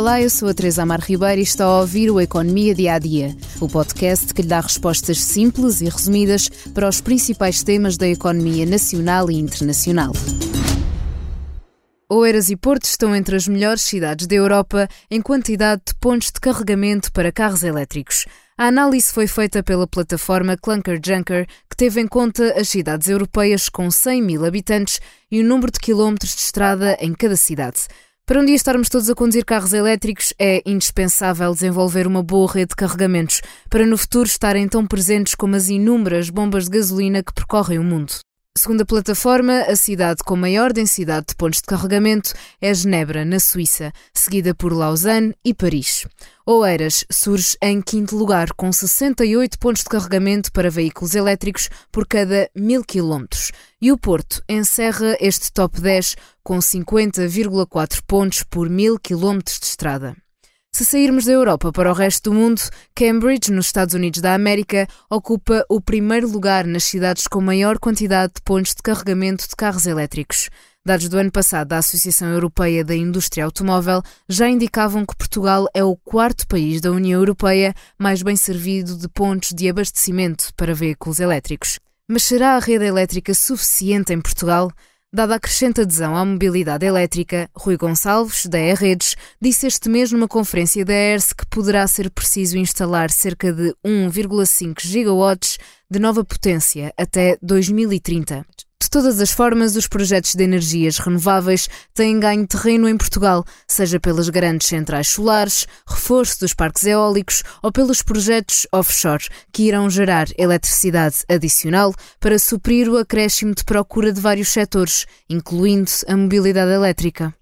Olá, eu sou a Teresa Amar Ribeiro e está a ouvir o Economia Dia a Dia, o podcast que lhe dá respostas simples e resumidas para os principais temas da economia nacional e internacional. Oeiras e Porto estão entre as melhores cidades da Europa em quantidade de pontos de carregamento para carros elétricos. A análise foi feita pela plataforma Clunker Junker, que teve em conta as cidades europeias com 100 mil habitantes e o número de quilómetros de estrada em cada cidade. Para um dia estarmos todos a conduzir carros elétricos, é indispensável desenvolver uma boa rede de carregamentos para no futuro estarem tão presentes como as inúmeras bombas de gasolina que percorrem o mundo. Segundo a plataforma, a cidade com maior densidade de pontos de carregamento é Genebra, na Suíça, seguida por Lausanne e Paris. Oeiras surge em quinto lugar, com 68 pontos de carregamento para veículos elétricos por cada mil quilómetros. E o Porto encerra este top 10 com 50,4 pontos por mil quilómetros de estrada. Se sairmos da Europa para o resto do mundo, Cambridge, nos Estados Unidos da América, ocupa o primeiro lugar nas cidades com maior quantidade de pontos de carregamento de carros elétricos. Dados do ano passado da Associação Europeia da Indústria Automóvel já indicavam que Portugal é o quarto país da União Europeia mais bem servido de pontos de abastecimento para veículos elétricos. Mas será a rede elétrica suficiente em Portugal? Dada a crescente adesão à mobilidade elétrica, Rui Gonçalves, da E-Redes, disse este mês numa conferência da ERS que poderá ser preciso instalar cerca de 1,5 gigawatts de nova potência até 2030. De todas as formas, os projetos de energias renováveis têm ganho terreno em Portugal, seja pelas grandes centrais solares, reforço dos parques eólicos ou pelos projetos offshore, que irão gerar eletricidade adicional para suprir o acréscimo de procura de vários setores, incluindo a mobilidade elétrica.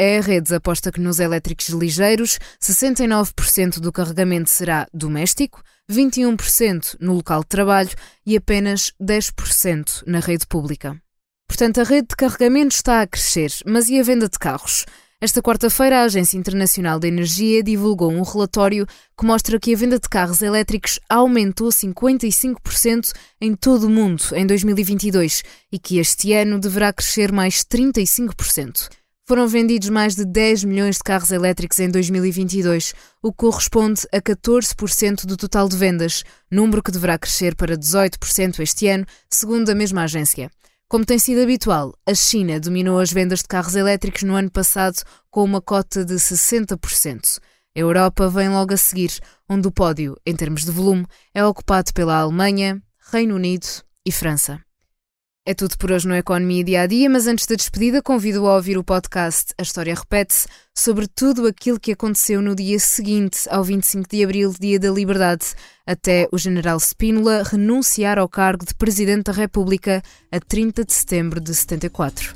A Redes aposta que nos elétricos ligeiros, 69% do carregamento será doméstico, 21% no local de trabalho e apenas 10% na rede pública. Portanto, a rede de carregamento está a crescer, mas e a venda de carros? Esta quarta-feira, a Agência Internacional de Energia divulgou um relatório que mostra que a venda de carros elétricos aumentou 55% em todo o mundo em 2022 e que este ano deverá crescer mais 35%. Foram vendidos mais de 10 milhões de carros elétricos em 2022, o que corresponde a 14% do total de vendas, número que deverá crescer para 18% este ano, segundo a mesma agência. Como tem sido habitual, a China dominou as vendas de carros elétricos no ano passado com uma cota de 60%. A Europa vem logo a seguir, onde o pódio, em termos de volume, é ocupado pela Alemanha, Reino Unido e França. É tudo por hoje no Economia Dia a Dia, mas antes da despedida, convido a ouvir o podcast A História Repete-se sobre tudo aquilo que aconteceu no dia seguinte ao 25 de abril, Dia da Liberdade, até o general Spínola renunciar ao cargo de Presidente da República a 30 de setembro de 74.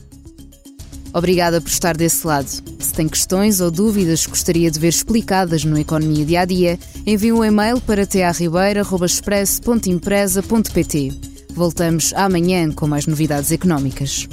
Obrigada por estar desse lado. Se tem questões ou dúvidas que gostaria de ver explicadas no Economia Dia a Dia, envie um e-mail para tearribeira.express.empresa.pt. Voltamos amanhã com mais novidades económicas.